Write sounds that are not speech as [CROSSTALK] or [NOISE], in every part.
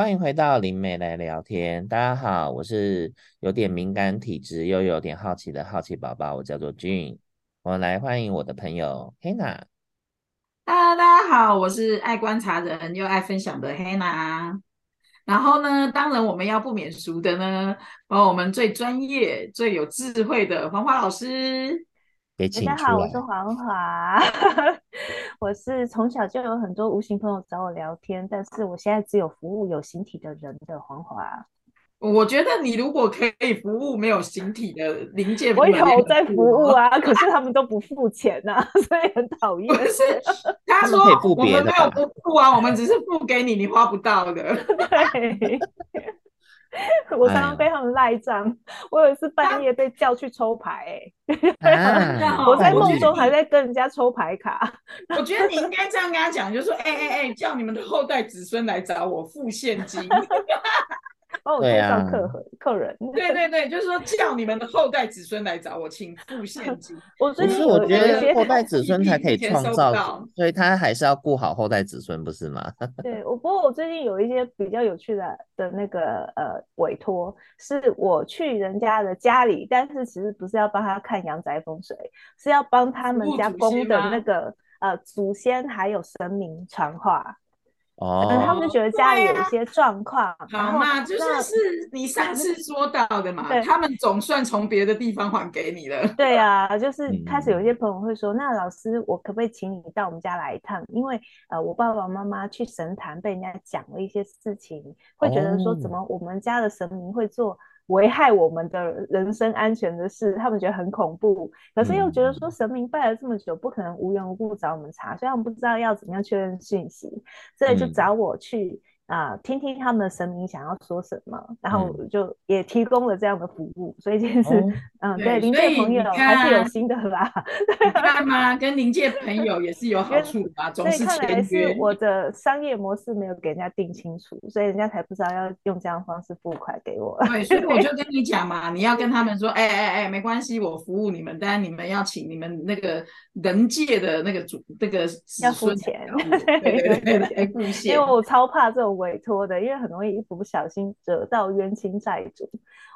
欢迎回到灵媒来聊天。大家好，我是有点敏感体质又有点好奇的好奇宝宝，我叫做 Gin。我来欢迎我的朋友 Hanna。Hello，大家好，我是爱观察人又爱分享的 Hanna。然后呢，当然我们要不免俗的呢，把我们最专业、最有智慧的黄华老师。大家好，我是黄华。[LAUGHS] 我是从小就有很多无形朋友找我聊天，但是我现在只有服务有形体的人的黄华。我觉得你如果可以服务没有形体的零件，我有在服务啊，可是他们都不付钱呐、啊，[LAUGHS] 所以很讨厌。[LAUGHS] 不是，他说我们没有不付啊，我们只是付给你，你花不到的。对。[LAUGHS] 我常常被他们赖账，哎，我有一次半夜被叫去抽牌，哎，[LAUGHS] 啊，[LAUGHS] 我在梦中还在跟人家抽牌卡。我觉得你应该这样跟他讲，就是说，哎哎哎，叫你们的后代子孙来找我付现金。[LAUGHS] 帮我介绍客客人，对对对，就是说叫你们的后代子孙来找我，请付现金。[LAUGHS] 我不是，我觉得后代子孙才可以 [LAUGHS] 创造，所以他还是要顾好后代子孙，不是吗？对，我不过我最近有一些比较有趣的的那个呃委托，是我去人家的家里，但是其实不是要帮他看阳宅风水，是要帮他们家供的那个呃祖先还有神明传话。哦，他们就觉得家里有一些状况，啊，好嘛，就是是你上次说到的嘛，他们总算从别的地方还给你了。对啊，就是开始有一些朋友会说，嗯、那老师，我可不可以请你到我们家来一趟？因为呃，我爸爸妈妈去神坛被人家讲了一些事情，会觉得说，怎么我们家的神明会做危害我们的人身安全的事，他们觉得很恐怖，可是又觉得说神明拜了这么久，不可能无缘无故找我们查，所以他们不知道要怎么样确认讯息，所以就找我去。啊，听听他们的神明想要说什么，然后就也提供了这样的服务，嗯、所以就是，哦、嗯，对，灵界朋友还是有心的啦，[LAUGHS] 你看吗？跟灵界朋友也是有好处吧，总是签约。是我的商业模式没有给人家定清楚，所以人家才不知道要用这样的方式付款给我。对，所以我就 [LAUGHS] 跟你讲嘛，你要跟他们说，哎哎哎，没关系，我服务你们，但是你们要请你们那个人界的那个主，那个要付钱，对对对对，[LAUGHS] 来付钱，因为我超怕这种。委托的，因为很容易一不小心惹到冤亲债主，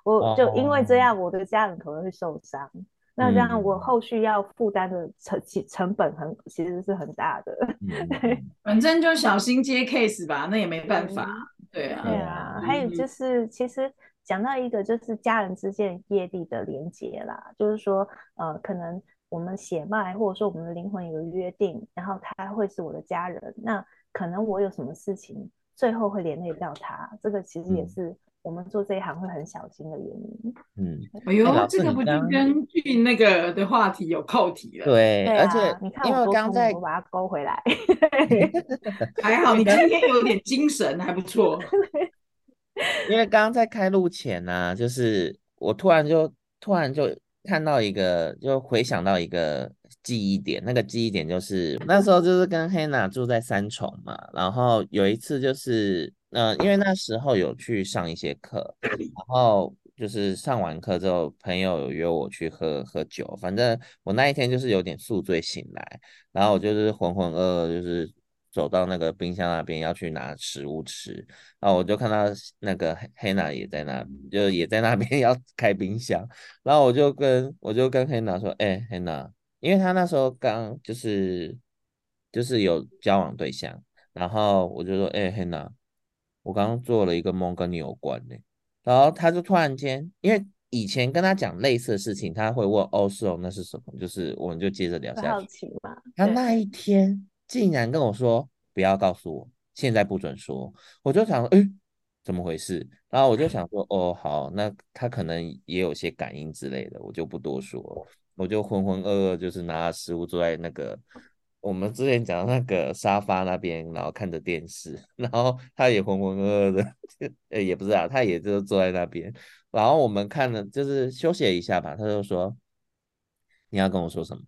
我就因为这样，我的家人可能会受伤。哦、那这样我后续要负担的成成本很其实是很大的。[LAUGHS] 嗯、反正就小心接 case 吧，那也没办法。嗯、对啊，对啊。还有就是，其实讲到一个就是家人之间业力的连结啦，就是说，呃，可能我们血脉或者说我们的灵魂有个约定，然后他会是我的家人，那可能我有什么事情。最后会连累到他，这个其实也是我们做这一行会很小心的原因。嗯，哎呦，这个不就根据那个的话题有扣题了？对，对啊、而且你看我刚在我把它勾回来 [LAUGHS] [LAUGHS] 还好你今天有点精神，还不错。[LAUGHS] 因为刚刚在开录前呢、啊，就是我突然就突然就看到一个，就回想到一个。记忆点，那个记忆点就是那时候就是跟 Hannah 住在三重嘛，然后有一次就是，呃，因为那时候有去上一些课，然后就是上完课之后，朋友有约我去喝喝酒，反正我那一天就是有点宿醉醒来，然后我就是浑浑噩噩，就是走到那个冰箱那边要去拿食物吃，然后我就看到那个 Hannah 也在那，就也在那边 [LAUGHS] 要开冰箱，然后我就跟我就跟 Hannah 说，哎，Hannah。因为他那时候刚就是就是有交往对象，然后我就说，哎、欸，Hannah，我刚刚做了一个梦跟你有关的，然后他就突然间，因为以前跟他讲类似的事情，他会问，哦，是哦，那是什么？就是我们就接着聊下去。好奇嘛。他那一天竟然跟我说，不要告诉我，现在不准说。我就想说，哎，怎么回事？然后我就想说，哦，好，那他可能也有些感应之类的，我就不多说。我就浑浑噩噩，就是拿食物坐在那个我们之前讲的那个沙发那边，然后看着电视，[LAUGHS] 然后他也浑浑噩噩的，[LAUGHS] 呃，也不是啊，他也就坐在那边，然后我们看了，就是休息一下吧。他就说：“你要跟我说什么？”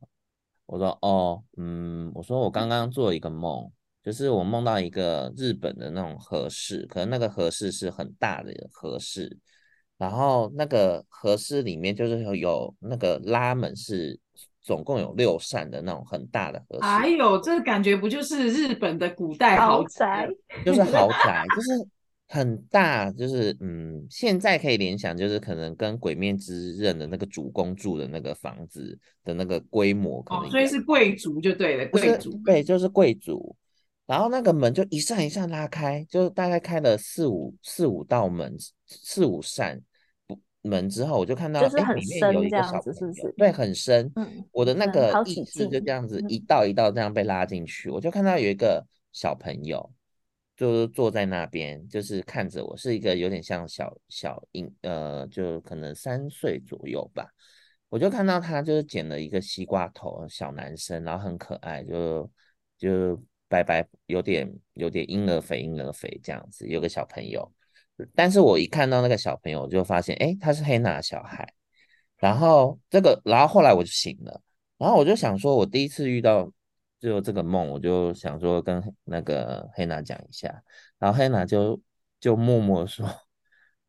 我说：“哦，嗯，我说我刚刚做一个梦，就是我梦到一个日本的那种和室，可能那个和室是很大的和室。”然后那个和室里面就是有有那个拉门，是总共有六扇的那种很大的和室。哎呦，这感觉不就是日本的古代豪宅？就是 [LAUGHS] 豪宅，就是很大，就是嗯，现在可以联想，就是可能跟《鬼灭之刃》的那个主公住的那个房子的那个规模可能，哦，所以是贵族就对了，贵族对，就是贵族。然后那个门就一扇一扇拉开，就大概开了四五四五道门，四五扇门之后，我就看到就是很深，有一个小朋友，是不是？对，很深。嗯，我的那个意识就这样子一道一道这样被拉进去，嗯，我就看到有一个小朋友。就是坐在那边，就是看着我，是一个有点像小小婴，呃，就可能三岁左右吧。我就看到他就是剪了一个西瓜头，小男生，然后很可爱，就就白白，有点有点婴儿肥，婴儿肥这样子。有个小朋友，但是我一看到那个小朋友，我就发现，诶，他是黑娜小孩。然后这个，然后后来我就醒了，然后我就想说，我第一次遇到。就这个梦，我就想说跟那个黑娜讲一下，然后黑娜就就默默说，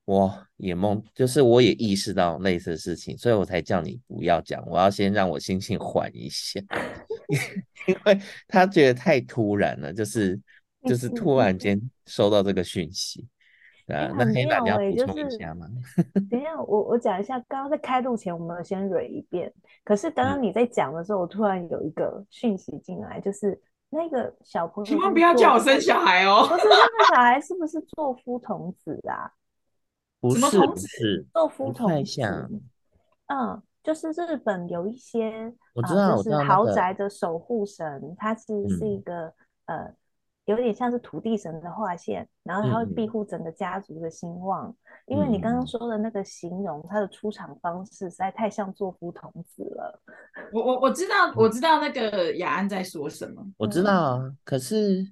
我也梦，就是我也意识到类似的事情，所以我才叫你不要讲，我要先让我心情缓一下，[LAUGHS] 因为他觉得太突然了，就是就是突然间收到这个讯息。啊，那黑娜你要补充一下吗？[LAUGHS] 等一下，我我讲一下，刚刚在开录前我们先蕊一遍。可是刚刚你在讲的时候，嗯、我突然有一个讯息进来，就是那个小朋友，千万不要叫我生小孩哦！不是那个小孩是不是做夫童子啊？[LAUGHS] 不是，不是做夫童子。太像。嗯，就是日本有一些我知道，呃、就是豪宅的守护神，他其实是一个、嗯、呃。有点像是土地神的划线，然后他会庇护整个家族的兴旺。嗯、因为你刚刚说的那个形容，他的出场方式实在太像座敷童子了。我我我知道，我知道那个雅安在说什么。我知道啊，可是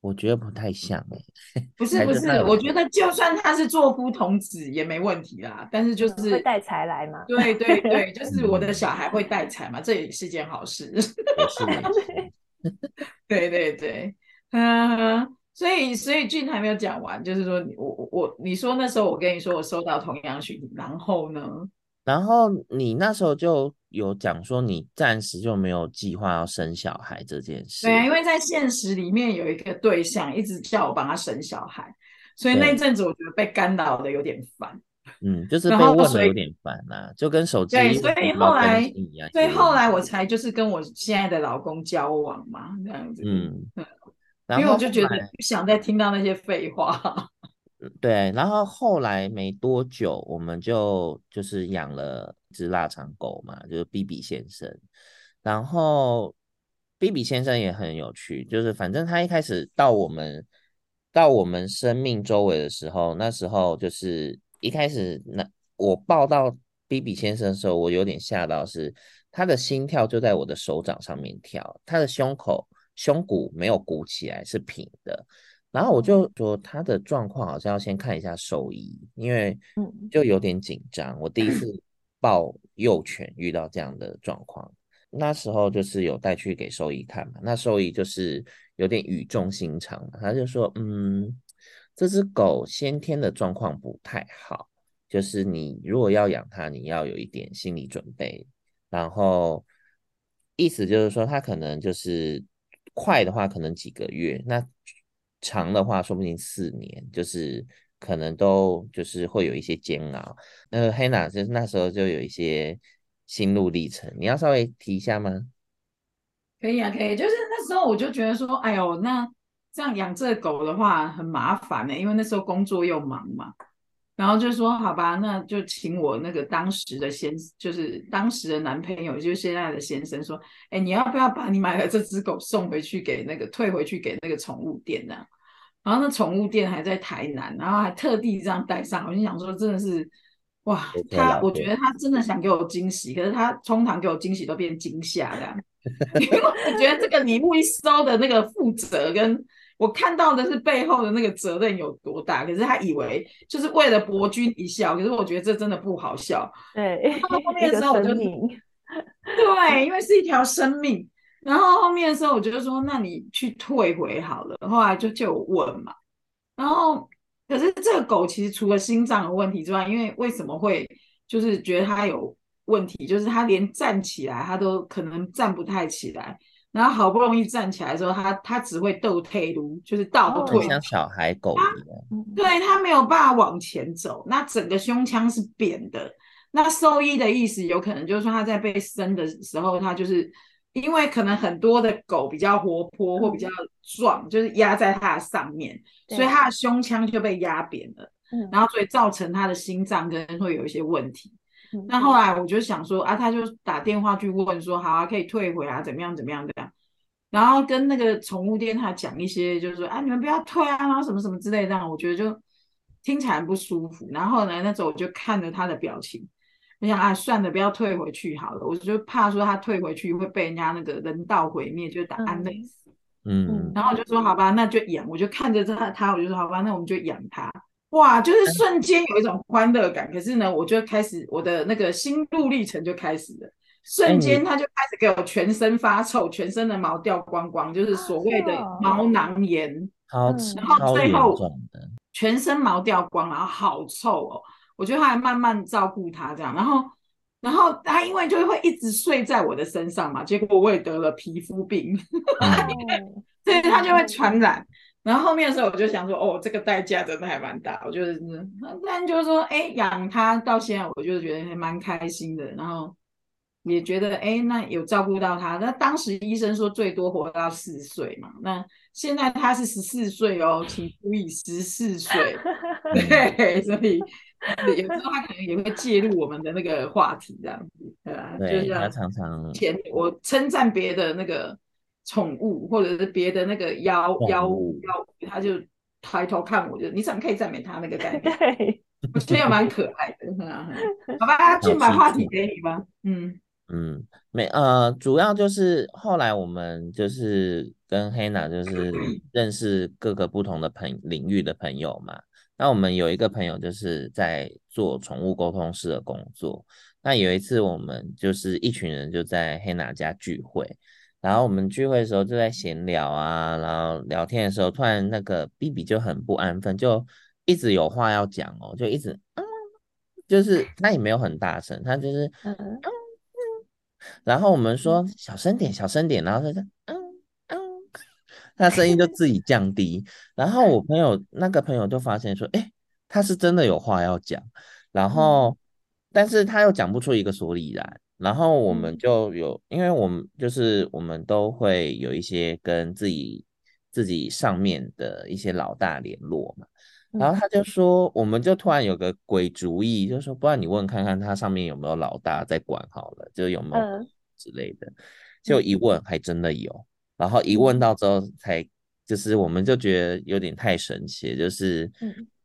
我觉得不太像哎、欸。不 [LAUGHS] 是不是，我觉得就算他是座敷童子也没问题啦。但是就是会带财来嘛？对对对，[LAUGHS] 就是我的小孩会带财嘛，这也是件好事。[LAUGHS] 对对对。[LAUGHS] 嗯，所以所以俊还没有讲完，就是说我我我，你说那时候我跟你说我收到同样讯息，然后呢？然后你那时候就有讲说你暂时就没有计划要生小孩这件事。对啊，因为在现实里面有一个对象一直叫我帮他生小孩，所以那阵子我觉得被干扰的有点烦。嗯，就是被问的有点烦啊，就跟手机对，所以后来所以后来我才就是跟我现在的老公交往嘛，这样子。嗯。因为我就觉得不想再听到那些废话。[LAUGHS] 对，然后后来没多久，我们就就是养了一只腊肠狗嘛，就是 BB 先生。然后 BB 先生也很有趣，就是反正他一开始到我们到我们生命周围的时候，那时候就是一开始那我抱到 BB 先生的时候，我有点吓到，是他的心跳就在我的手掌上面跳，他的胸口。胸骨没有鼓起来，是平的。然后我就说他的状况好像要先看一下兽医，因为就有点紧张。我第一次 [CLEARS THROAT] 抱幼犬遇到这样的状况，那时候就是有带去给兽医看嘛。那兽医就是有点语重心长，他就说：“嗯，这只狗先天的状况不太好，就是你如果要养它，你要有一点心理准备。然后意思就是说，它可能就是。”快的话可能几个月，那长的话说不定四年，就是可能都就是会有一些煎熬。那个黑娜就是那时候就有一些心路历程，你要稍微提一下吗？可以啊，可以。就是那时候我就觉得说，哎呦，那这样养这狗的话很麻烦呢，因为那时候工作又忙嘛。然后就说好吧，那就请我那个当时的先，就是当时的男朋友，就是现在的先生说，哎，你要不要把你买的这只狗送回去给那个退回去给那个宠物店呢？然后那宠物店还在台南，然后还特地这样带上，我就想说真的是，哇，他我觉得他真的想给我惊喜，可是他通常给我惊喜都变惊吓这样，[LAUGHS] 因为我觉得这个礼物一收的那个负责跟。我看到的是背后的那个责任有多大，可是他以为就是为了博君一笑，可是我觉得这真的不好笑。对，到后面的时候我就，对，因为是一条生命。然后后面的时候我就说，那你去退回好了。后来就就有问嘛，然后可是这个狗其实除了心脏有问题之外，因为为什么会就是觉得它有问题，就是它连站起来它都可能站不太起来。然后好不容易站起来的时候，他他只会倒退噜，就是倒退，像小孩狗一样。对，他没有办法往前走，那整个胸腔是扁的。那兽医的意思有可能就是说他在被生的时候，他就是因为可能很多的狗比较活泼或比较壮，嗯、就是压在它的上面，所以它的胸腔就被压扁了。嗯，然后所以造成它的心脏跟会有一些问题。嗯、那后来我就想说啊，他就打电话去问说，好啊，可以退回啊，怎么样怎么样这样。然后跟那个宠物店他讲一些，就是说啊，你们不要退啊，然后什么什么之类的，这样我觉得就听起来很不舒服。然后呢，那时候我就看着他的表情，我想啊，算了，不要退回去好了，我就怕说他退回去会被人家那个人道毁灭，就打安乐死。嗯，然后我就说好吧，那就养，我就看着他，他我就说好吧，那我们就养他。哇，就是瞬间有一种欢乐感，可是呢，我就开始我的那个心路历程就开始了，瞬间他就开始给我全身发臭，全身的毛掉光光，就是所谓的毛囊炎，好，然后最后全身毛掉光，然后好臭哦，我觉得他还慢慢照顾他这样，然后然后他因为就会一直睡在我的身上嘛，结果我也得了皮肤病，[LAUGHS] 所以他就会传染。然后后面的时候，我就想说，哦，这个代价真的还蛮大。我就是，但就是说，哎，养它到现在，我就觉得还蛮开心的。然后也觉得，哎，那有照顾到它。那当时医生说最多活到四岁嘛。那现在它是十四岁哦，请注意，十四岁。对，[LAUGHS] 所以有时候他可能也会介入我们的那个话题，这样子，对吧？对，他常常前我称赞别的那个。宠物或者是别的那个妖妖妖，他就抬头看我，就你怎么可以赞美他那个感 [LAUGHS] 觉？对，我觉得也蛮可爱的。好吧，去把话题给你吧。嗯嗯，没呃，主要就是后来我们就是跟黑娜就是认识各个不同的朋领域的朋友嘛。那我们有一个朋友就是在做宠物沟通师的工作。那有一次我们就是一群人就在黑娜家聚会。然后我们聚会的时候就在闲聊啊，然后聊天的时候，突然那个 BB 就很不安分，就一直有话要讲哦，就一直嗯，就是他也没有很大声，他就是嗯嗯，然后我们说小声点，小声点，然后他就嗯嗯，[LAUGHS] 他声音就自己降低，然后我朋友那个朋友就发现说，哎，他是真的有话要讲，然后但是他又讲不出一个所以然。然后我们就有，因为我们就是我们都会有一些跟自己自己上面的一些老大联络嘛。然后他就说，我们就突然有个鬼主意，就说不然你问看看他上面有没有老大在管好了，就有没有之类的。就一问还真的有，然后一问到之后才就是我们就觉得有点太神奇，就是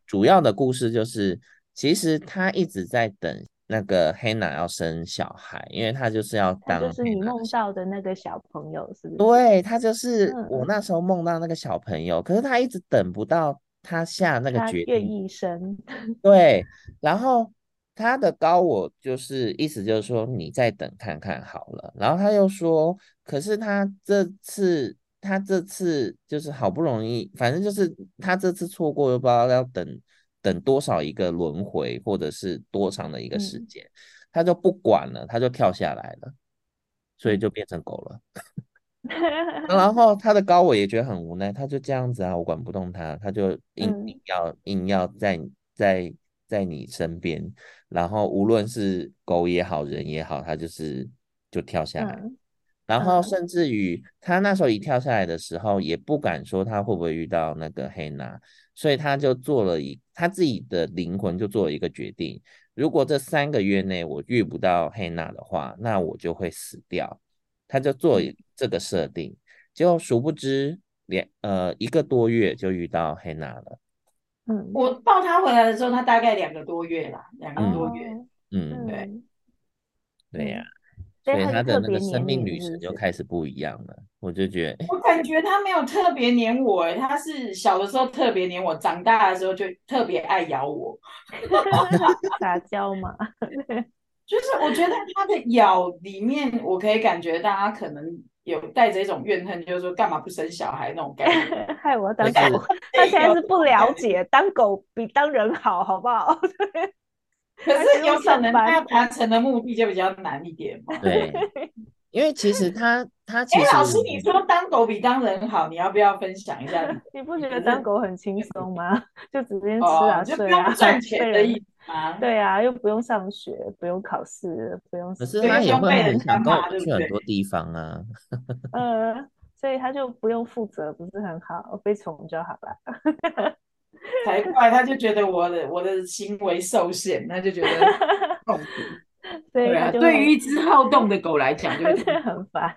主要的故事就是其实他一直在等。那个黑娜要生小孩，因为她就是要当，就是你梦到的那个小朋友，是不是？对，她就是我那时候梦到那个小朋友，嗯、可是她一直等不到他下那个决定，愿意生。[LAUGHS] 对，然后他的高我就是意思就是说你再等看看好了，然后他又说，可是他这次他这次就是好不容易，反正就是他这次错过又不知道要等。等多少一个轮回，或者是多长的一个时间，嗯、他就不管了，他就跳下来了，所以就变成狗了。然 [LAUGHS] 后他的高我也觉得很无奈，他就这样子啊，我管不动他，他就硬要、嗯、硬要在在在你身边，然后无论是狗也好，人也好，他就是就跳下来。嗯、然后甚至于他那时候一跳下来的时候，也不敢说他会不会遇到那个黑娜。所以他就做了一，他自己的灵魂就做了一个决定：如果这三个月内我遇不到黑娜的话，那我就会死掉。他就做这个设定，就殊不知两呃一个多月就遇到黑娜了。嗯，我抱他回来的时候，他大概两个多月啦，两个多月。嗯，嗯对，对呀。所以他的那个生命旅程就开始不一样了，我就觉得，我感觉他没有特别黏我，哎，他是小的时候特别黏我，长大的时候就特别爱咬我，[LAUGHS] 撒娇嘛。[LAUGHS] 就是我觉得他的咬里面，我可以感觉到他可能有带着一种怨恨，就是说干嘛不生小孩那种感觉，[LAUGHS] 害我当狗。他现在是不了解，当狗比当人好，好不好？可是有可能他要达成的目的就比较难一点嘛。对，[LAUGHS] 因为其实他他其实，哎，老师，你说当狗比当人好，你要不要分享一下你？你不觉得当狗很轻松吗？就直接吃啊、哦、睡啊，[LAUGHS] 赚钱的意思吗？对啊，又不用上学，不用考试，不用。可是他也会很想跟我去很多地方啊。呃，所以他就不用负责，不是很好，被宠就好了。[LAUGHS] 才怪，他就觉得我的我的行为受限，他就觉得 [LAUGHS] 痛苦。对啊，对于一只好动的狗来讲，就是很烦。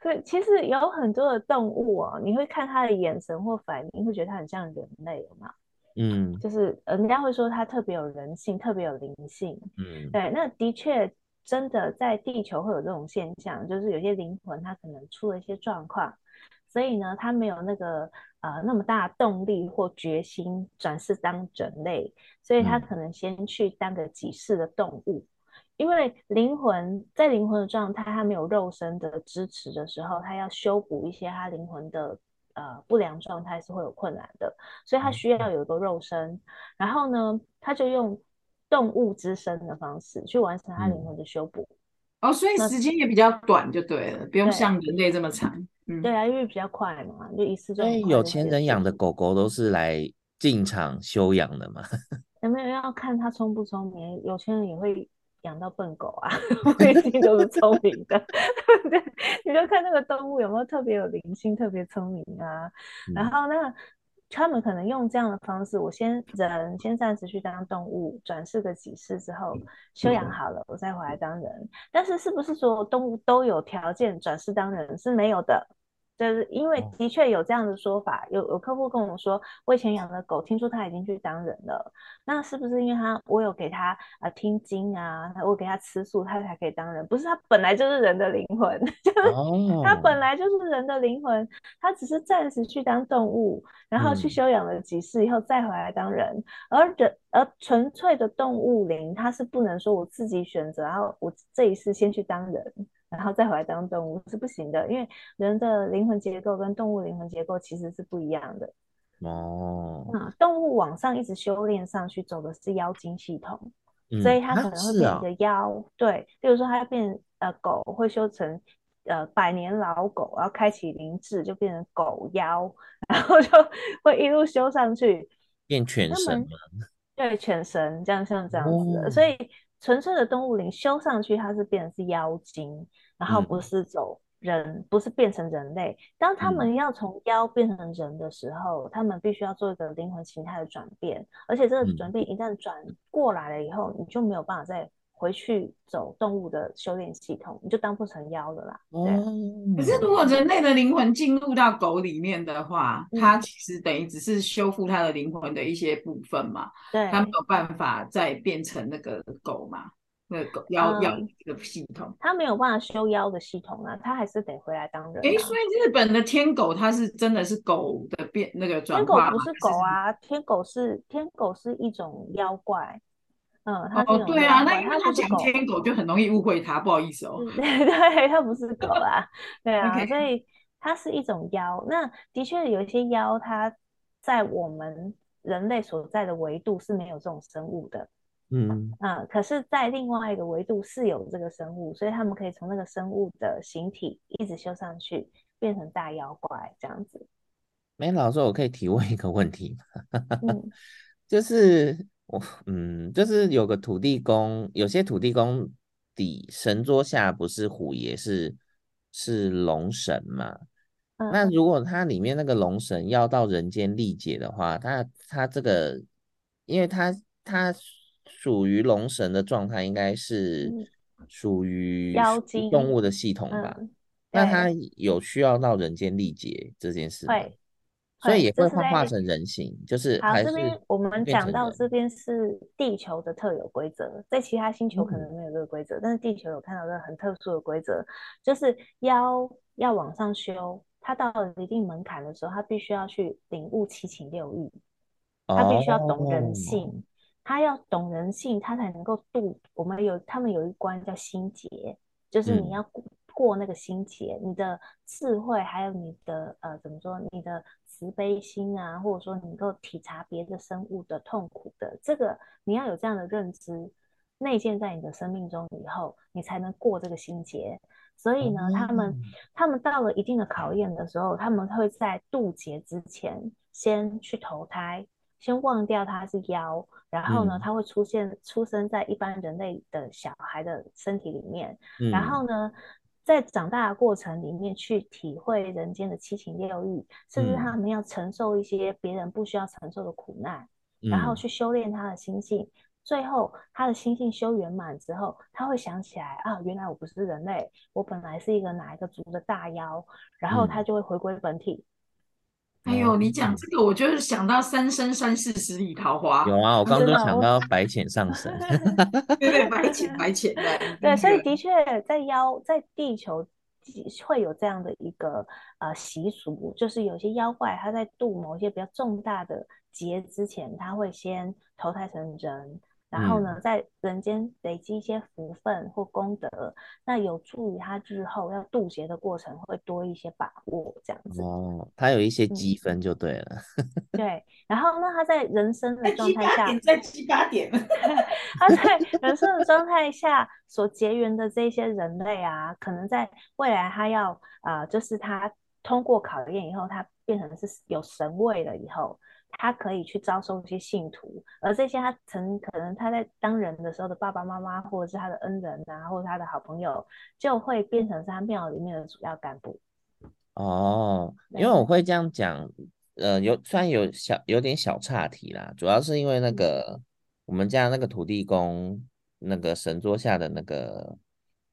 对，其实有很多的动物哦，你会看它的眼神或反应，会觉得它很像人类，有吗？嗯，就是人家会说它特别有人性，特别有灵性。嗯，对，那的确真的在地球会有这种现象，就是有些灵魂它可能出了一些状况，所以呢，它没有那个呃那么大动力或决心转世当人类，所以他可能先去当个几世的动物。因为灵魂在灵魂的状态，它没有肉身的支持的时候，它要修补一些它灵魂的呃不良状态是会有困难的，所以它需要有一个肉身。然后呢，它就用动物之身的方式去完成它灵魂的修补。哦，所以时间也比较短，就对了，不用像人类这么长。嗯，对啊，因为比较快嘛，就一次就。所以有钱人养的狗狗都是来进厂休养的嘛？[LAUGHS] 有没有要看它聪不聪明？有钱人也会。养到笨狗啊，[LAUGHS] 不一定都是聪明的。[LAUGHS] 对，你就看那个动物有没有特别有灵性、特别聪明啊。嗯、然后那他们可能用这样的方式，我先人先暂时去当动物，转世个几世之后修养好了，我再回来当人。但是是不是所有动物都有条件转世当人？是没有的。就是因为的确有这样的说法，有有客户跟我说，我以前养的狗，听说他已经去当人了，那是不是因为他我有给他啊、呃、听经啊，我给他吃素，他才可以当人？不是，他本来就是人的灵魂，[LAUGHS] 就是他本来就是人的灵魂，他只是暂时去当动物，然后去修养了几世以后再回来当人，而人而纯粹的动物灵，他是不能说我自己选择，然后我这一世先去当人。然后再回来当动物是不行的，因为人的灵魂结构跟动物灵魂结构其实是不一样的。哦，那，动物往上一直修炼上去，走的是妖精系统，嗯、所以它可能会变成妖。啊啊、对，比如说它要变呃狗，会修成呃百年老狗，然后开启灵智，就变成狗妖，然后就会一路修上去，变犬神。对，犬神这样像这样子的，哦、所以。纯粹的动物灵修上去，它是变成是妖精，然后不是走人，嗯、不是变成人类。当他们要从妖变成人的时候，嗯、他们必须要做一个灵魂形态的转变，而且这个转变一旦转过来了以后，嗯、你就没有办法再回去走动物的修炼系统，你就当不成妖了啦。对。可是如果人类的灵魂进入到狗里面的话，嗯、它其实等于只是修复它的灵魂的一些部分嘛。对。它没有办法再变成那个狗嘛？那个狗妖妖这个系统，它没有办法修妖的系统啊，它还是得回来当人、啊。哎，所以日本的天狗它是真的是狗的变那个转化？天狗不是狗啊，天狗是天狗是一种妖怪。嗯，它哦，对啊，那因为它讲天狗就很容易误会它，不好意思哦。[LAUGHS] 对，对，它不是狗啊，对啊.所以它是一种妖。那的确有一些妖，它在我们人类所在的维度是没有这种生物的。嗯嗯，可是，在另外一个维度是有这个生物，所以他们可以从那个生物的形体一直修上去，变成大妖怪这样子。没老师，我可以提问一个问题吗？[LAUGHS] 嗯，就是。我嗯，就是有个土地公，有些土地公底神桌下不是虎爷，是是龙神嘛？嗯、那如果它里面那个龙神要到人间历劫的话，它它这个，因为它它属于龙神的状态，应该是属于妖精动物的系统吧？嗯、那他有需要到人间历劫这件事吗？所以也会幻化成人形，就是好。这边我们讲到这边是地球的特有规则，在其他星球可能没有这个规则，嗯、但是地球有看到这个很特殊的规则，就是妖要往上修，它到了一定门槛的时候，它必须要去领悟七情六欲，他必须要懂人性，哦、他要懂人性，他才能够渡。我们有他们有一关叫心结，就是你要过那个心结，嗯、你的智慧还有你的呃怎么说，你的。慈悲心啊，或者说你能够体察别的生物的痛苦的这个，你要有这样的认知内建在你的生命中以后，你才能过这个心结。所以呢，他们他们到了一定的考验的时候，他们会在渡劫之前先去投胎，先忘掉他是妖，然后呢，他会出现出生在一般人类的小孩的身体里面，然后呢，在长大的过程里面去体会人间的七情六欲，甚至他们要承受一些别人不需要承受的苦难，然后去修炼他的心性。最后，他的心性修圆满之后，他会想起来啊，原来我不是人类，我本来是一个哪一个族的大妖，然后他就会回归本体。嗯、哎呦，你讲这个，我就是想到三生三世十里桃花。有啊，我刚刚就想到白浅上神。[LAUGHS] 对对，白浅白浅的。对，所以的确在妖在地球会有这样的一个呃习俗，就是有些妖怪他在度某一些比较重大的劫之前，他会先投胎成人。然后呢，嗯、在人间累积一些福分或功德，那有助于他日后要渡劫的过程会多一些把握，这样子。哦，他有一些积分就对了。嗯、[LAUGHS] 对，然后那他在人生的状态下，在七八点，在七八点他在人生的状态下所结缘的这些人类啊，可能在未来他要啊、呃，就是他通过考验以后，他变成是有神位了以后。他可以去招收一些信徒，而这些他曾可能他在当人的时候的爸爸妈妈，或者是他的恩人啊，或者他的好朋友，就会变成是他庙里面的主要干部。哦，因为我会这样讲，呃，有虽然有小有点小岔题啦，主要是因为那个、嗯、我们家那个土地公那个神桌下的那个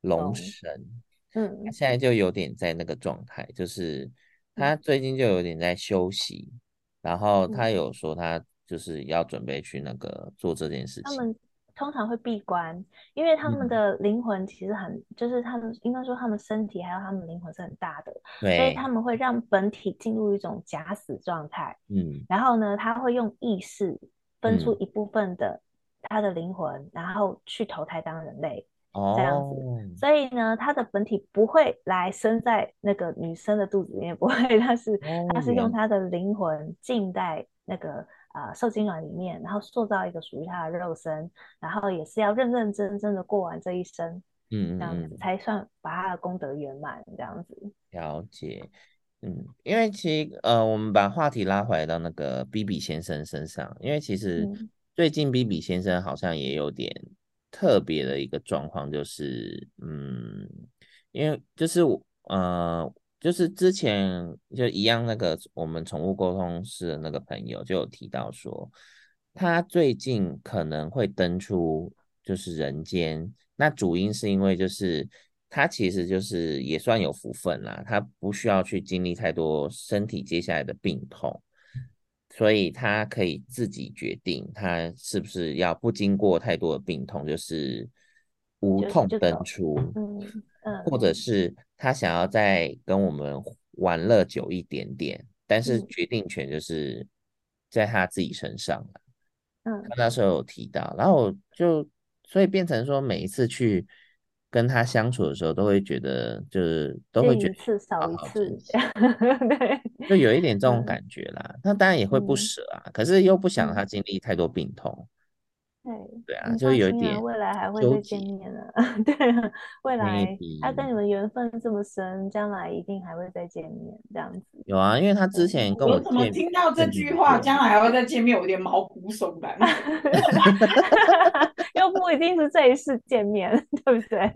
龙神，嗯，他现在就有点在那个状态，就是他最近就有点在休息。嗯然后他有说，他就是要准备去那个做这件事情。他们通常会闭关，因为他们的灵魂其实很，嗯、就是他们应该说他们身体还有他们灵魂是很大的，对所以他们会让本体进入一种假死状态。嗯，然后呢，他会用意识分出一部分的他的灵魂，嗯、然后去投胎当人类。这样子，哦、所以呢，他的本体不会来生在那个女生的肚子里面，不会，他是他是用他的灵魂浸在那个啊、呃、受精卵里面，然后塑造一个属于他的肉身，然后也是要认认真真的过完这一生，嗯，这样子才算把他的功德圆满，这样子。了解，嗯，因为其实呃，我们把话题拉回来到那个 B B 先生身上，因为其实最近 B B 先生好像也有点。特别的一个状况就是，嗯，因为就是我，呃，就是之前就一样，那个我们宠物沟通师的那个朋友就有提到说，他最近可能会登出就是人间，那主因是因为就是他其实就是也算有福分啦，他不需要去经历太多身体接下来的病痛。所以他可以自己决定，他是不是要不经过太多的病痛，就是无痛登出，嗯嗯，或者是他想要再跟我们玩乐久一点点，但是决定权就是在他自己身上。嗯，他那时候有提到，然后就所以变成说每一次去。跟他相处的时候，都会觉得就是都会觉得一次少一次，对，就有一点这种感觉啦。那当然也会不舍啊，可是又不想让他经历太多病痛。对对啊，就有一点。未来还会再见面的，[LAUGHS] 对，未来他跟你们缘分这么深，将来一定还会再见面这样子。有啊，因为他之前跟我怎么听到这句话，将来还会再见面，我有点毛骨悚然。[LAUGHS] 又不一定是这一次见面，[LAUGHS] 对不对？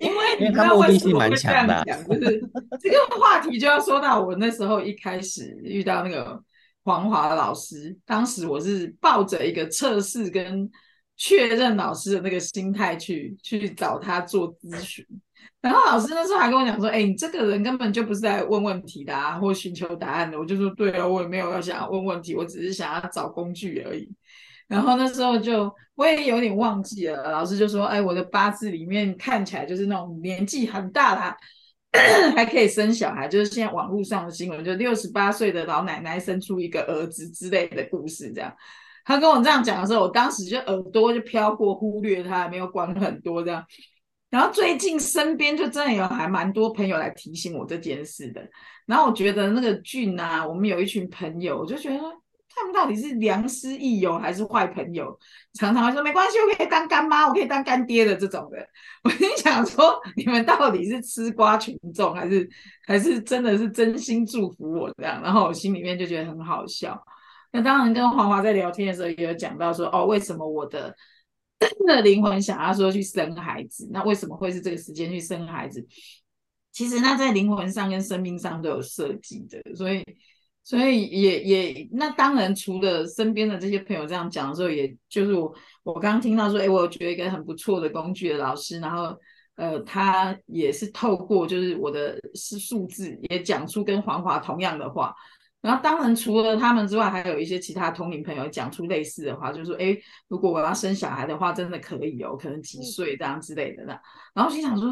因为因为他目的性蛮强的，就是这个话题就要说到我那时候一开始遇到那个。黄华老师，当时我是抱着一个测试跟确认老师的那个心态去去找他做咨询，然后老师那时候还跟我讲说：“哎、你这个人根本就不是来问问题的啊，或寻求答案的。”我就说：“对啊，我也没有要想要问问题，我只是想要找工具而已。”然后那时候就我也有点忘记了，老师就说：“哎，我的八字里面看起来就是那种年纪很大啦。” [COUGHS] 还可以生小孩，就是现在网络上的新闻，就六十八岁的老奶奶生出一个儿子之类的故事。这样，他跟我这样讲的时候，我当时就耳朵就飘过，忽略他，没有管很多这样。然后最近身边就真的有还蛮多朋友来提醒我这件事的。然后我觉得那个俊啊，我们有一群朋友，我就觉得他们到底是良师益友还是坏朋友？常常会说没关系，我可以当干妈，我可以当干爹的这种的。我心想说，你们到底是吃瓜群众，还是还是真的是真心祝福我这样？然后我心里面就觉得很好笑。那当然，跟华华在聊天的时候也有讲到说，哦，为什么我的真 [CLEARS THROAT] 的灵魂想要说去生孩子？那为什么会是这个时间去生孩子？其实那在灵魂上跟生命上都有设计的，所以。所以也也那当然，除了身边的这些朋友这样讲的时候，也就是我我刚刚听到说，哎，我觉得一个很不错的工具的老师，然后呃，他也是透过就是我的是数字也讲出跟黄华同样的话，然后当然除了他们之外，还有一些其他同龄朋友讲出类似的话，就是说，哎，如果我要生小孩的话，真的可以哦，可能几岁这样之类的那，然后心想说。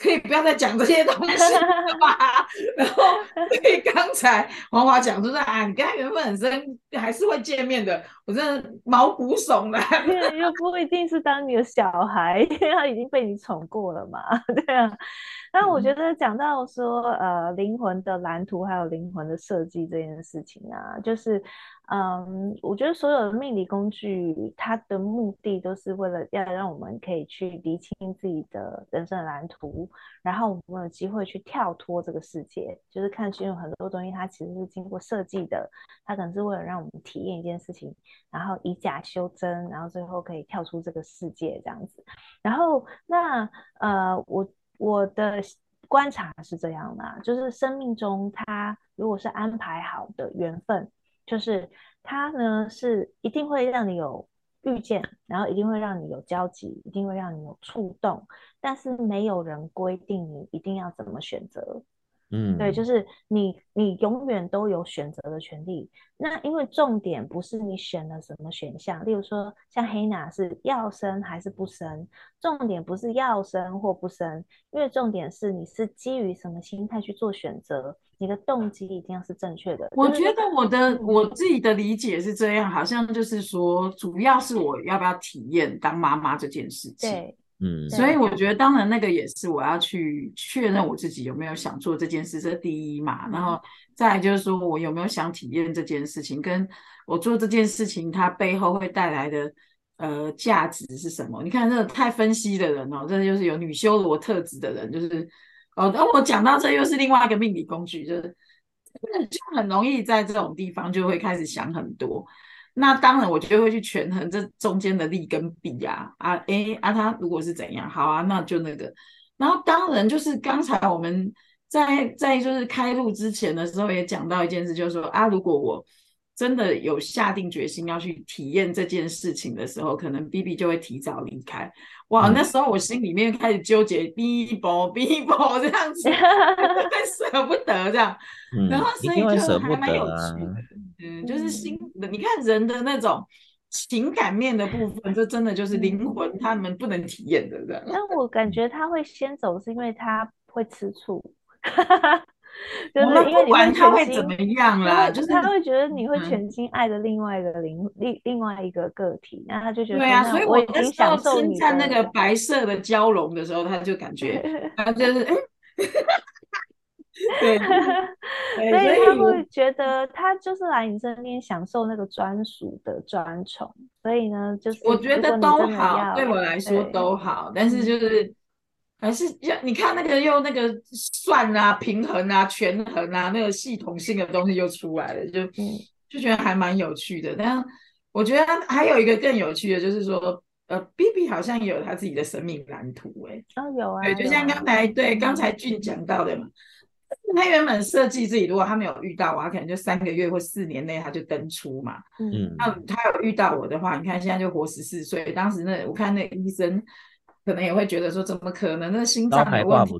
可以不要再讲这些东西了吧？[LAUGHS] 然后，所以刚才黄华讲就是啊，你跟他缘分很深，还是会见面的。我真的毛骨悚然，又不一定是当你的小孩，[LAUGHS] 因为他已经被你宠过了嘛。[LAUGHS] 对啊。但我觉得讲到说，呃，灵魂的蓝图还有灵魂的设计这件事情啊，就是。嗯，我觉得所有的命理工具，它的目的都是为了要让我们可以去厘清自己的人生蓝图，然后我们有机会去跳脱这个世界，就是看清楚很多东西，它其实是经过设计的，它可能是为了让我们体验一件事情，然后以假修真，然后最后可以跳出这个世界这样子。然后那呃，我我的观察是这样的，就是生命中它如果是安排好的缘分。就是它呢，是一定会让你有遇见，然后一定会让你有交集，一定会让你有触动，但是没有人规定你一定要怎么选择。嗯，对，就是你，你永远都有选择的权利。那因为重点不是你选了什么选项，例如说像黑娜是要生还是不生，重点不是要生或不生，因为重点是你是基于什么心态去做选择，你的动机一定要是正确的。我觉得我的我自己的理解是这样，好像就是说，主要是我要不要体验当妈妈这件事情。对。嗯，所以我觉得，当然那个也是我要去确认我自己有没有想做这件事，这第一嘛。然后再来就是说我有没有想体验这件事情，跟我做这件事情它背后会带来的呃价值是什么？你看，这个太分析的人哦，这就是有女修罗特质的人，就是哦。那我讲到这又是另外一个命理工具，就是就很容易在这种地方就会开始想很多。那当然，我就会去权衡这中间的利跟弊啊啊诶啊，他如果是怎样，好啊，那就那个。然后当然就是刚才我们在在就是开录之前的时候也讲到一件事，就是说啊，如果我真的有下定决心要去体验这件事情的时候，可能 B B 就会提早离开。哇，那时候我心里面开始纠结，B 波 B 波 [LAUGHS] 这样子，[LAUGHS] 会舍不得这样。然后所以就还蛮有趣的。嗯，就是心的，你看人的那种情感面的部分，这真的就是灵魂他们不能体验的，这样。但我感觉他会先走，是因为他会吃醋，[LAUGHS] 就是因为不管他会怎么样啦，就是他会觉得你会全心爱的另外一个灵另另外一个个体，那他就觉得对啊，所以我已经享受你在那个白色的蛟龙的时候，他就感觉 [LAUGHS] 他就是哎。[LAUGHS] [LAUGHS] 对，所以他会觉得他就是来你这边享受那个专属的专宠，所以呢，就是我觉得都好，对我来说都好，但是就是还是要你看那个用那个算啊、平衡啊、权衡啊，那个系统性的东西又出来了，就就觉得还蛮有趣的。但我觉得还有一个更有趣的，就是说，呃，B B 好像有他自己的生命蓝图，哎，哦，有啊，对，就像刚才对刚才俊讲到的嘛。[LAUGHS] 他原本设计自己，如果他没有遇到我，他可能就三个月或四年内他就登出嘛。嗯，那他有遇到我的话，你看现在就活十四岁。当时那我看那医生可能也会觉得说，怎么可能？那心脏的问题、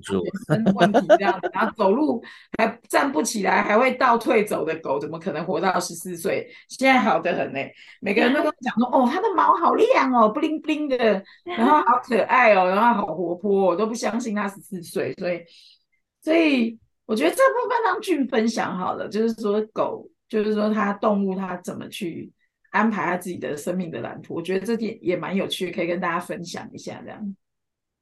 身体问题这样子，然后走路还站不起来，还会倒退走的狗，怎么可能活到十四岁？现在好得很呢。每个人都跟我讲说，哦，它的毛好亮哦，布灵布灵的，然后好可爱哦，然后好活泼，我都不相信它十四岁。所以，所以。我觉得这部分让俊分享好了，就是说狗，就是说它动物它怎么去安排它自己的生命的蓝图，我觉得这点也蛮有趣，可以跟大家分享一下这样。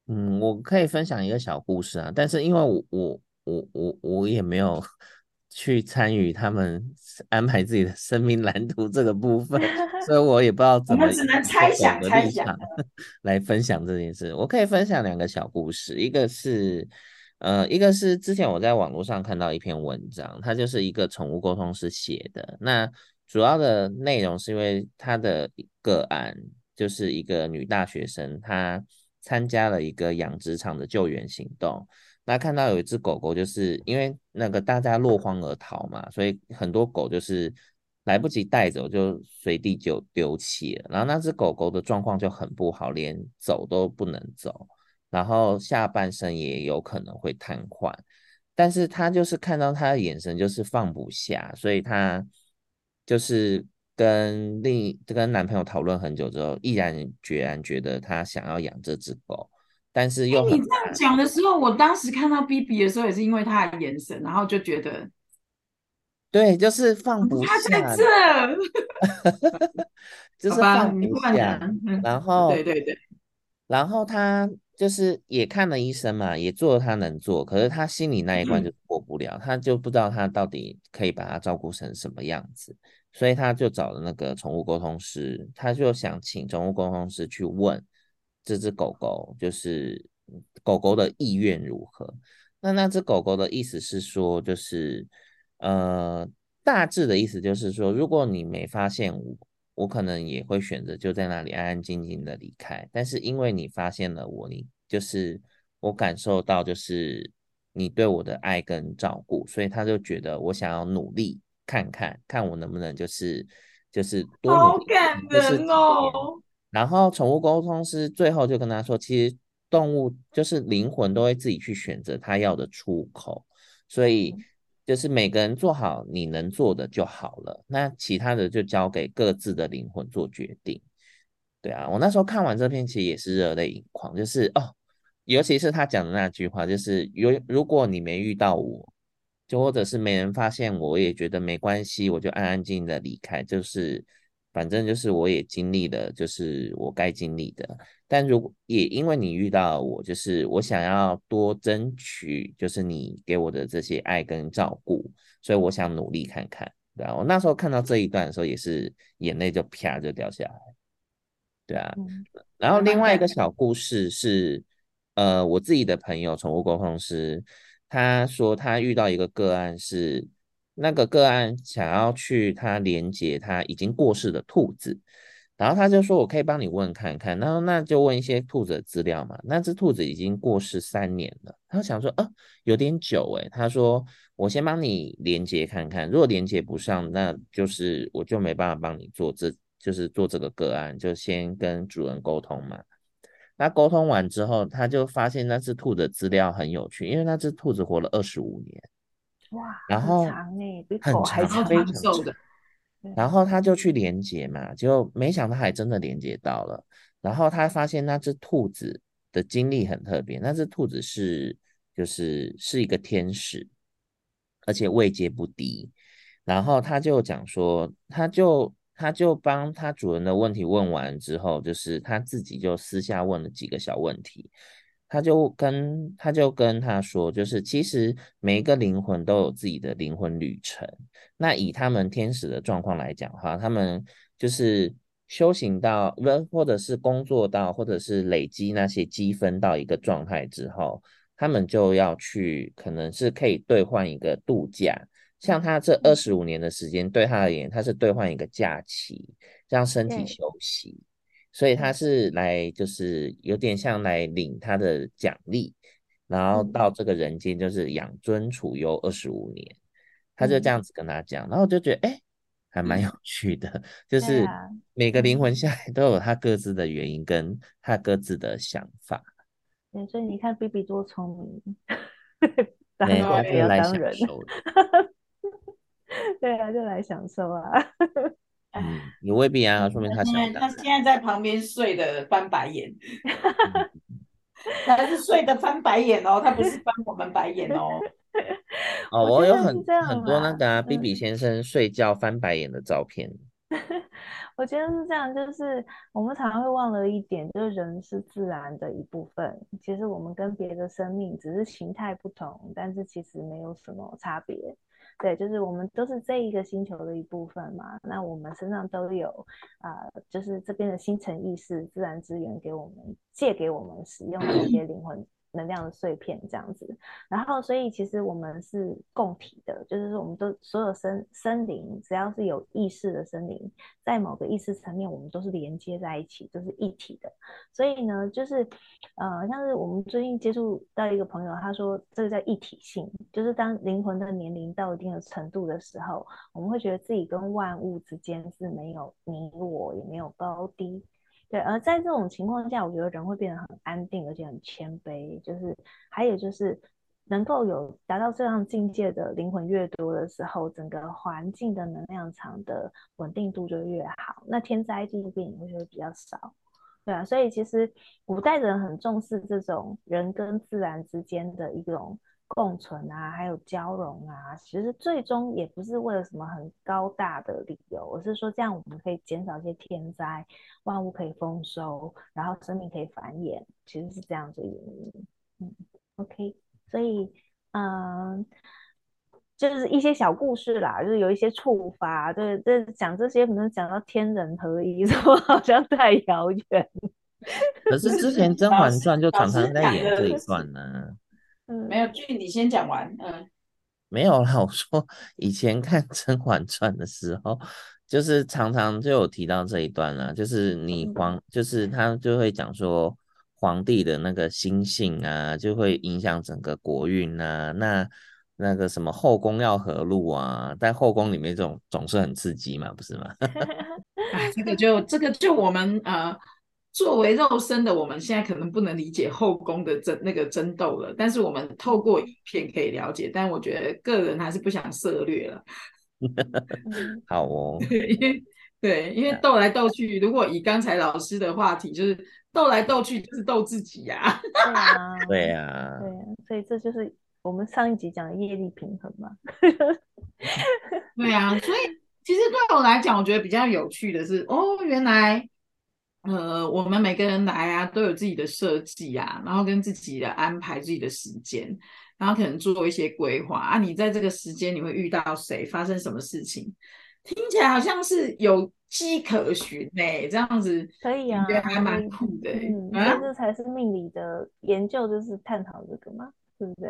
嗯，我可以分享一个小故事啊，但是因为我我我我我也没有 [LAUGHS] 去参与他们 [LAUGHS] 安排自己的生命蓝图这个部分，所以我也不知道怎么。我们只能猜想猜想 [LAUGHS] 来分享这件事。我可以分享两个小故事，一个是呃，一个是之前我在网络上看到一篇文章，它就是一个宠物沟通师写的。那主要的内容是因为他的个案就是一个女大学生，她参加了一个养殖场的救援行动。那看到有一只狗狗，就是因为那个大家落荒而逃嘛，所以很多狗就是来不及带走，就随地就丢弃了。然后那只狗狗的状况就很不好，连走都不能走，然后下半身也有可能会瘫痪。但是他就是看到他的眼神就是放不下，所以他就是跟另一跟男朋友讨论很久之后，毅然决然觉得他想要养这只狗。但是又，你这样讲的时候，我当时看到 BB 的时候，也是因为他的眼神，然后就觉得，对，就是放不下，他在这，[LAUGHS] 就是放不下。然后，对对对，然后他就是也看了医生嘛，也做了他能做，可是他心里那一关就过不了，嗯、他就不知道他到底可以把他照顾成什么样子，所以他就找了那个宠物沟通师，他就想请宠物沟通师去问。这只狗狗就是狗狗的意愿如何？那那只狗狗的意思是说，就是呃，大致的意思就是说，如果你没发现我，我可能也会选择就在那里安安静静的离开。但是因为你发现了我，你就是我感受到就是你对我的爱跟照顾，所以他就觉得我想要努力看看看我能不能就是就是多努力，好感人哦。然后宠物沟通师最后就跟他说，其实动物就是灵魂都会自己去选择他要的出口，所以就是每个人做好你能做的就好了，那其他的就交给各自的灵魂做决定。对啊，我那时候看完这篇其实也是热泪盈眶，就是哦，尤其是他讲的那句话，就是如如果你没遇到我，就或者是没人发现我，我也觉得没关系，我就安安静静的离开，就是。反正就是我也经历了，就是我该经历的。但如果也因为你遇到我，就是我想要多争取，就是你给我的这些爱跟照顾，所以我想努力看看。对啊，我那时候看到这一段的时候，也是眼泪就啪就掉下来。对啊，然后另外一个小故事是，呃，我自己的朋友宠物沟通师，他说他遇到一个个案是。那个个案想要去他连接他已经过世的兔子，然后他就说：“我可以帮你问看看。”然后那就问一些兔子的资料嘛。那只兔子已经过世三年了，他想说：“呃，有点久诶。”他说：“我先帮你连接看看，如果连接不上，那就是我就没办法帮你做这，就是做这个个案，就先跟主人沟通嘛。”那沟通完之后，他就发现那只兔子的资料很有趣，因为那只兔子活了二十五年。哇，然后很长诶，比狗还长，非常长。然后他就去连接嘛，就没想到还真的连接到了。然后他发现那只兔子的经历很特别，那只兔子是就是是一个天使，而且位阶不低。然后他就讲说，他就他就帮他主人的问题问完之后，就是他自己就私下问了几个小问题。他就跟他就跟他说，就是其实每一个灵魂都有自己的灵魂旅程。那以他们天使的状况来讲的话，他们就是修行到不，或者是工作到，或者是累积那些积分到一个状态之后，他们就要去，可能是可以兑换一个度假。像他这二十五年的时间，对他而言，他是兑换一个假期，让身体休息。所以他是来，就是有点像来领他的奖励，然后到这个人间就是养尊处优二十五年，他就这样子跟他讲，然后我就觉得哎，还蛮有趣的，就是每个灵魂下来都有他各自的原因跟他各自的想法。对，所以你看 BB 多聪明，对，他就来享受，[LAUGHS] 对啊，就来享受啊。嗯，你未必啊，说明他现在他现在在旁边睡的翻白眼 [LAUGHS] [LAUGHS] 他是睡的翻白眼哦，他不是翻我们白眼哦。哦，我有很很多那个啊，BB 先生睡觉翻白眼的照片。[LAUGHS] 我觉得是这样，就是我们常常会忘了一点，就是人是自然的一部分。其实我们跟别的生命只是形态不同，但是其实没有什么差别。对，就是我们都是这一个星球的一部分嘛。那我们身上都有啊、就是这边的星辰意识、自然资源给我们借给我们使用的一些灵魂。能量的碎片这样子，然后所以其实我们是共体的，就是说我们都所有生生灵，只要是有意识的生灵，在某个意识层面，我们都是连接在一起，就是一体的。所以呢，就是呃，像是我们最近接触到一个朋友，他说这个叫一体性，就是当灵魂的年龄到一定的程度的时候，我们会觉得自己跟万物之间是没有你我，也没有高低。对，而在这种情况下，我觉得人会变得很安定，而且很谦卑。就是还有就是，能够有达到这样境界的灵魂越多的时候，整个环境的能量场的稳定度就越好，那天灾地变也会觉得比较少。对啊，所以其实古代人很重视这种人跟自然之间的一种。共存啊，还有交融啊，其实最终也不是为了什么很高大的理由，而是说这样我们可以减少一些天灾，万物可以丰收，然后生命可以繁衍，其实是这样子的原因。嗯，OK，所以嗯，就是一些小故事啦，就是有一些触发，对，这讲这些可能讲到天人合一，[LAUGHS] 说好像太遥远。可是之前《甄嬛传》就常常在演这一段呢。嗯，没有，剧你先讲完。嗯，没有啦。我说以前看《甄嬛传》的时候，就是常常就有提到这一段啦，就是你皇，嗯、就是他就会讲说皇帝的那个心性啊，就会影响整个国运啊。那那个什么后宫要和路啊，在后宫里面这种总是很刺激嘛，不是吗？[LAUGHS] 哎，这个就这个就我们呃。作为肉身的我们，现在可能不能理解后宫的争那个争斗了，但是我们透过影片可以了解。但我觉得个人还是不想涉猎了。[LAUGHS] 好哦，对，因为对，因为斗来斗去，如果以刚才老师的话题，就是斗来斗去就是斗自己呀、[LAUGHS] 啊。对呀、啊，对呀、啊，所以这就是我们上一集讲的业力平衡嘛。对呀、啊，所以其实对我来讲，我觉得比较有趣的是，哦，原来。呃，我们每个人来啊，都有自己的设计啊，然后跟自己的安排自己的时间，然后可能做一些规划啊。你在这个时间你会遇到谁，发生什么事情？听起来好像是有迹可循呢、欸，这样子可以啊，觉得还蛮酷的、欸。嗯，啊、这才是命理的研究，就是探讨这个嘛，对不对？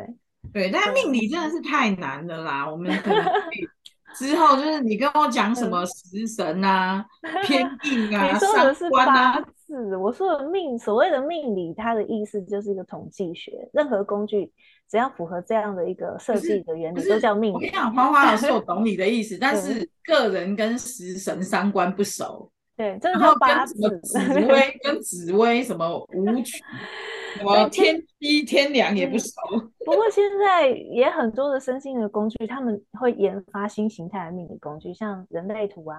对，但命理真的是太难了啦，我们可能可以。之后就是你跟我讲什么食神啊、偏硬啊、[LAUGHS] 你说的是八字，我说的命，所谓的命理，它的意思就是一个统计学。任何工具只要符合这样的一个设计的原理，都叫命理。我跟你讲，花花老师，[LAUGHS] 我懂你的意思，但是个人跟食神三观不熟。对，这个叫八字。紫薇跟紫薇什么武曲。我天机天凉也不熟，不过现在也很多的身心的工具，他们会研发新形态的命理工具，像人类图啊，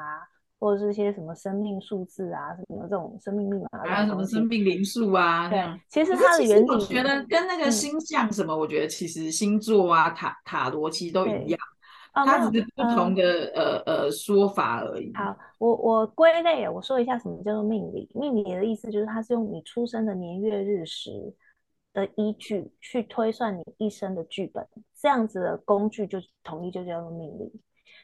或者是一些什么生命数字啊，什么这种生命密码，还有什么生命灵数啊，对，其实它的原理，我觉得跟那个星象什么，我觉得其实星座啊、塔塔罗其实都一样。它只是不同的、哦、呃呃说法而已。好，我我归类，我说一下什么叫做命理。命理的意思就是它是用你出生的年月日时的依据去推算你一生的剧本，这样子的工具就统一就叫做命理。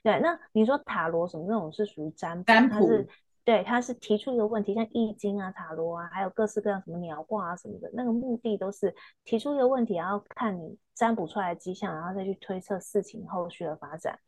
对，那你说塔罗什么那种是属于占卜，占卜它是对，他是提出一个问题，像易经啊、塔罗啊，还有各式各样什么鸟卦啊什么的，那个目的都是提出一个问题，然后看你。占卜出来的迹象，然后再去推测事情后续的发展。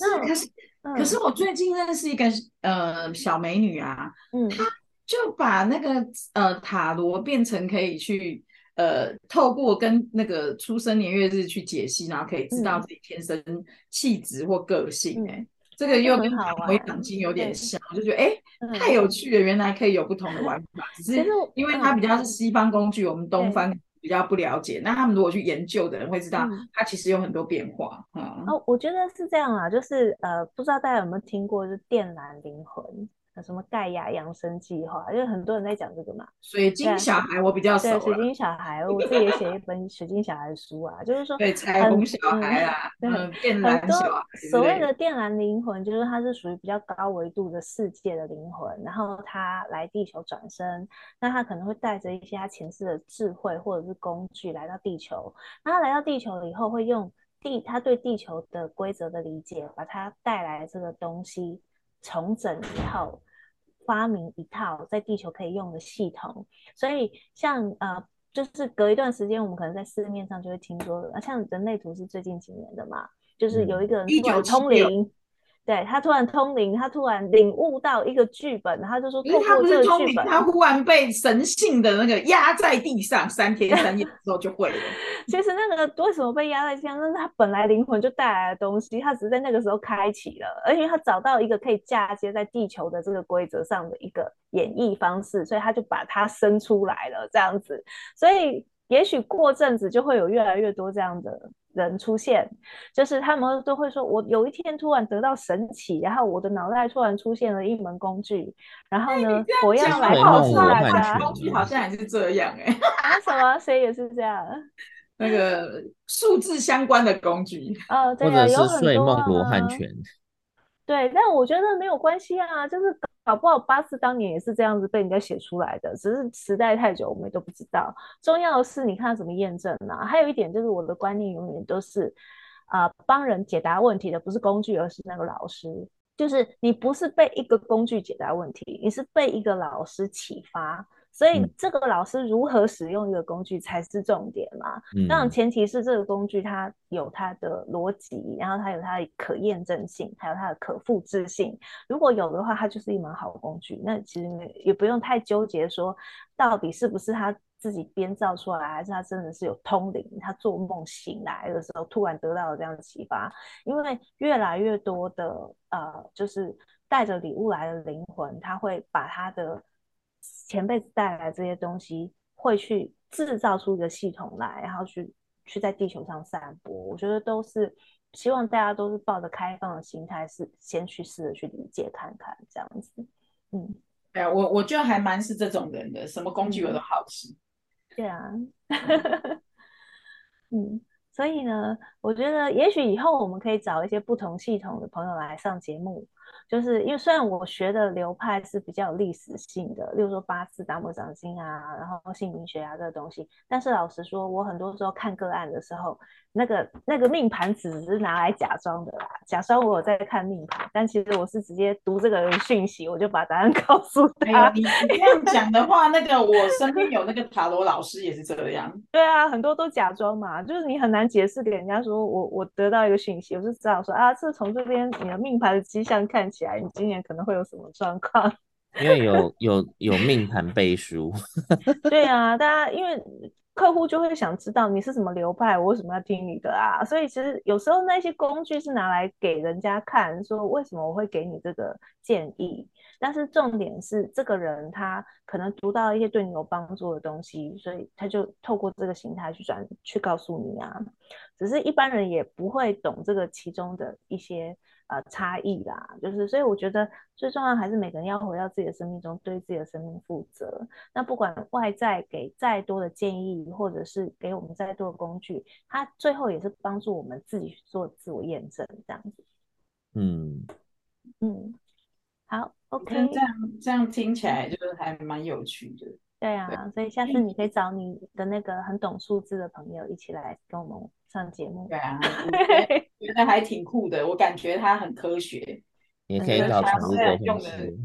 那可是，嗯、可是我最近认识一个呃小美女啊，嗯，她就把那个呃塔罗变成可以去呃透过跟那个出生年月日去解析，然后可以知道自己天生气质或个性、欸。哎、嗯，这个又跟塔罗奖金有点像，我就觉得哎、欸、太有趣了，原来可以有不同的玩法。只是因为它比较是西方工具，我们东方。比较不了解，那他们如果去研究的人会知道，它其实有很多变化。哦，我觉得是这样啊，就是呃，不知道大家有没有听过，就是电缆灵魂。什么盖亚养生计划，因为很多人在讲这个嘛。水晶小孩我比较熟。对，水晶小孩，我自己也写一本水晶小孩的书啊，就是说。对，彩虹小孩啊，嗯，靛蓝小孩。所谓的电蓝灵魂，就是它是属于比较高维度的世界的灵魂，然后它来地球转生，那它可能会带着一些它前世的智慧或者是工具来到地球，那它来到地球了以后会用。地他对地球的规则的理解，把他带来这个东西重整一套，发明一套在地球可以用的系统。所以像呃，就是隔一段时间，我们可能在市面上就会听说，啊，像人类图是最近几年的嘛，就是有一个人突然通灵。对，他突然通灵，他突然领悟到一个剧本，他就说透过这个剧本，他忽然被神性的那个压在地上三天三夜之后就会了。[LAUGHS] 其实那个为什么被压在地上，那是他本来灵魂就带来的东西，他只是在那个时候开启了，而且他找到一个可以嫁接在地球的这个规则上的一个演绎方式，所以他就把它生出来了这样子。所以也许过阵子就会有越来越多这样的。人出现，就是他们都会说，我有一天突然得到神奇，然后我的脑袋突然出现了一门工具，然后呢，我要来告诉大家，工具好像也是这样哎、欸，[LAUGHS] 啊什么？谁也是这样？[LAUGHS] 那个数字相关的工具，哦，对啊，或者是睡梦罗汉拳，对，但我觉得没有关系啊，就是。搞不好八字当年也是这样子被人家写出来的，只是时代太久，我们都不知道。重要的是你看怎么验证呢？还有一点就是我的观念永远都是，啊、帮人解答问题的不是工具，而是那个老师。就是你不是被一个工具解答问题，你是被一个老师启发。所以这个老师如何使用一个工具才是重点嘛？嗯、当然前提是这个工具它有它的逻辑，然后它有它的可验证性，还有它的可复制性。如果有的话，它就是一门好工具。那其实也不用太纠结说到底是不是他自己编造出来，还是他真的是有通灵，他做梦醒来的时候突然得到了这样的启发。因为越来越多的呃，就是带着礼物来的灵魂，他会把他的。前辈子带来这些东西，会去制造出一个系统来，然后去去在地球上散播。我觉得都是希望大家都是抱着开放的心态，是先去试着去理解看看这样子。嗯，对啊，我我觉得还蛮是这种人的，什么工具我都好吃。[LAUGHS] 嗯、对 [LAUGHS] 啊，嗯，所以呢，我觉得也许以后我们可以找一些不同系统的朋友来上节目。就是因为虽然我学的流派是比较有历史性的，例如说八字、达摩掌经啊，然后姓名学啊这个东西，但是老实说，我很多时候看个案的时候，那个那个命盘只是拿来假装的啦，假装我有在看命盘，但其实我是直接读这个人讯息，我就把答案 [LAUGHS] 告诉他。你你这样讲的话，那个我身边有那个塔罗老师也是这样。[LAUGHS] 对啊，很多都假装嘛，就是你很难解释给人家说我我得到一个讯息，我就知道说啊，是从这边你的命盘的迹象看起来，你今年可能会有什么状况？[LAUGHS] 因为有有有命盘背书。[LAUGHS] 对啊，大家因为。客户就会想知道你是什么流派，我为什么要听你的啊？所以其实有时候那些工具是拿来给人家看，说为什么我会给你这个建议。但是重点是，这个人他可能读到一些对你有帮助的东西，所以他就透过这个形态去转去告诉你啊。只是一般人也不会懂这个其中的一些。呃，差异啦，就是所以我觉得最重要还是每个人要回到自己的生命中，对自己的生命负责。那不管外在给再多的建议，或者是给我们再多的工具，它最后也是帮助我们自己去做自我验证，这样子。嗯嗯，好，OK，这样这样听起来就是还蛮有趣的。对啊，对，所以下次你可以找你的那个很懂数字的朋友一起来跟我们上节目。对啊，我 [LAUGHS] 觉得还挺酷的，我感觉它很科学。也可以找宠物沟通师。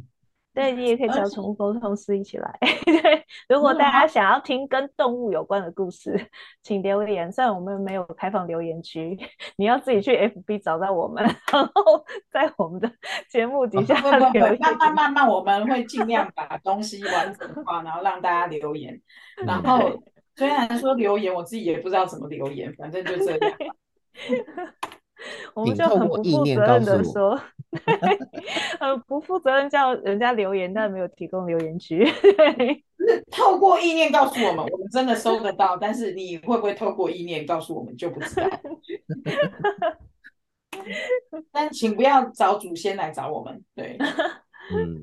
对，你也可以找宠物沟通师一起来。[LAUGHS] 对，如果大家想要听跟动物有关的故事，请留言。虽然我们没有开放留言区，你要自己去 FB 找到我们，然后在我们的节目底下留言。慢慢慢慢，我们会尽量把东西完整化，然后让大家留言。然后虽然说留言，我自己也不知道怎么留言，反正就这样。[LAUGHS] 我们就 [LAUGHS] 很不负责任的说，呃，不负责任叫人家留言，但没有提供留言区。透过意念告诉我们，我们真的收得到，但是你会不会透过意念告诉我们就不知道。[LAUGHS] 但请不要找祖先来找我们，对，[LAUGHS] 嗯，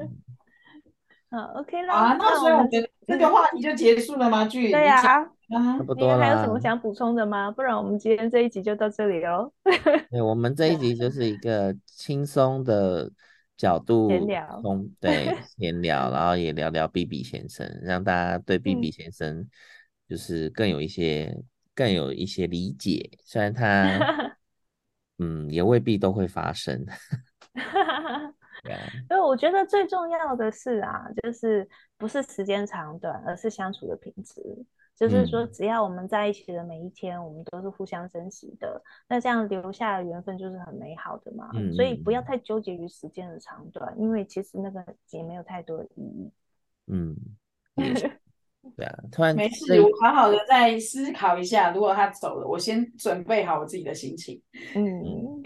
好，OK 啦。啊，那所以我们这个话题就结束了吗？距离对呀。差不多还有什么想补充的吗？不然我们今天这一集就到这里喽。[LAUGHS] 对，我们这一集就是一个轻松的角度闲聊，对，[LAUGHS] 闲聊，然后也聊聊 BB 先生，让大家对 BB 先生就是更有一些、嗯、更有一些理解。虽然他 [LAUGHS] 嗯，也未必都会发生。对啊，所以我觉得最重要的是啊，就是不是时间长短，而是相处的品质。就是说，只要我们在一起的每一天，我们都是互相珍惜的，那这样留下的缘分就是很美好的嘛。嗯，所以不要太纠结于时间的长短，因为其实那个也没有太多的意义。嗯，[LAUGHS] 对啊，突然没事，我好好的再思考一下，如果他走了，我先准备好我自己的心情。嗯，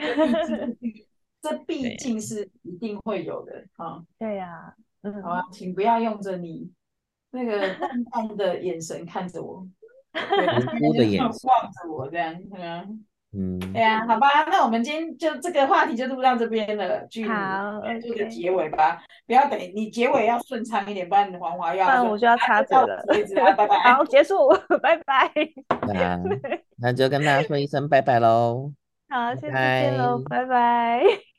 这毕竟是一定会有的啊。对呀，嗯，好啊，请不要用着你。那个淡淡的眼神看着我，[LAUGHS] 无辜的眼神望着我，这样，嗯，嗯，对呀，好吧，那我们今天就这个话题就录到这边了，就好，做个结尾吧，不要等你结尾要顺畅一点，不然黄华要，不然我就要插嘴了，拜拜，[LAUGHS] 好，结束，拜拜，[LAUGHS] 那就跟大家说一声拜拜喽，好，下次见喽，拜拜。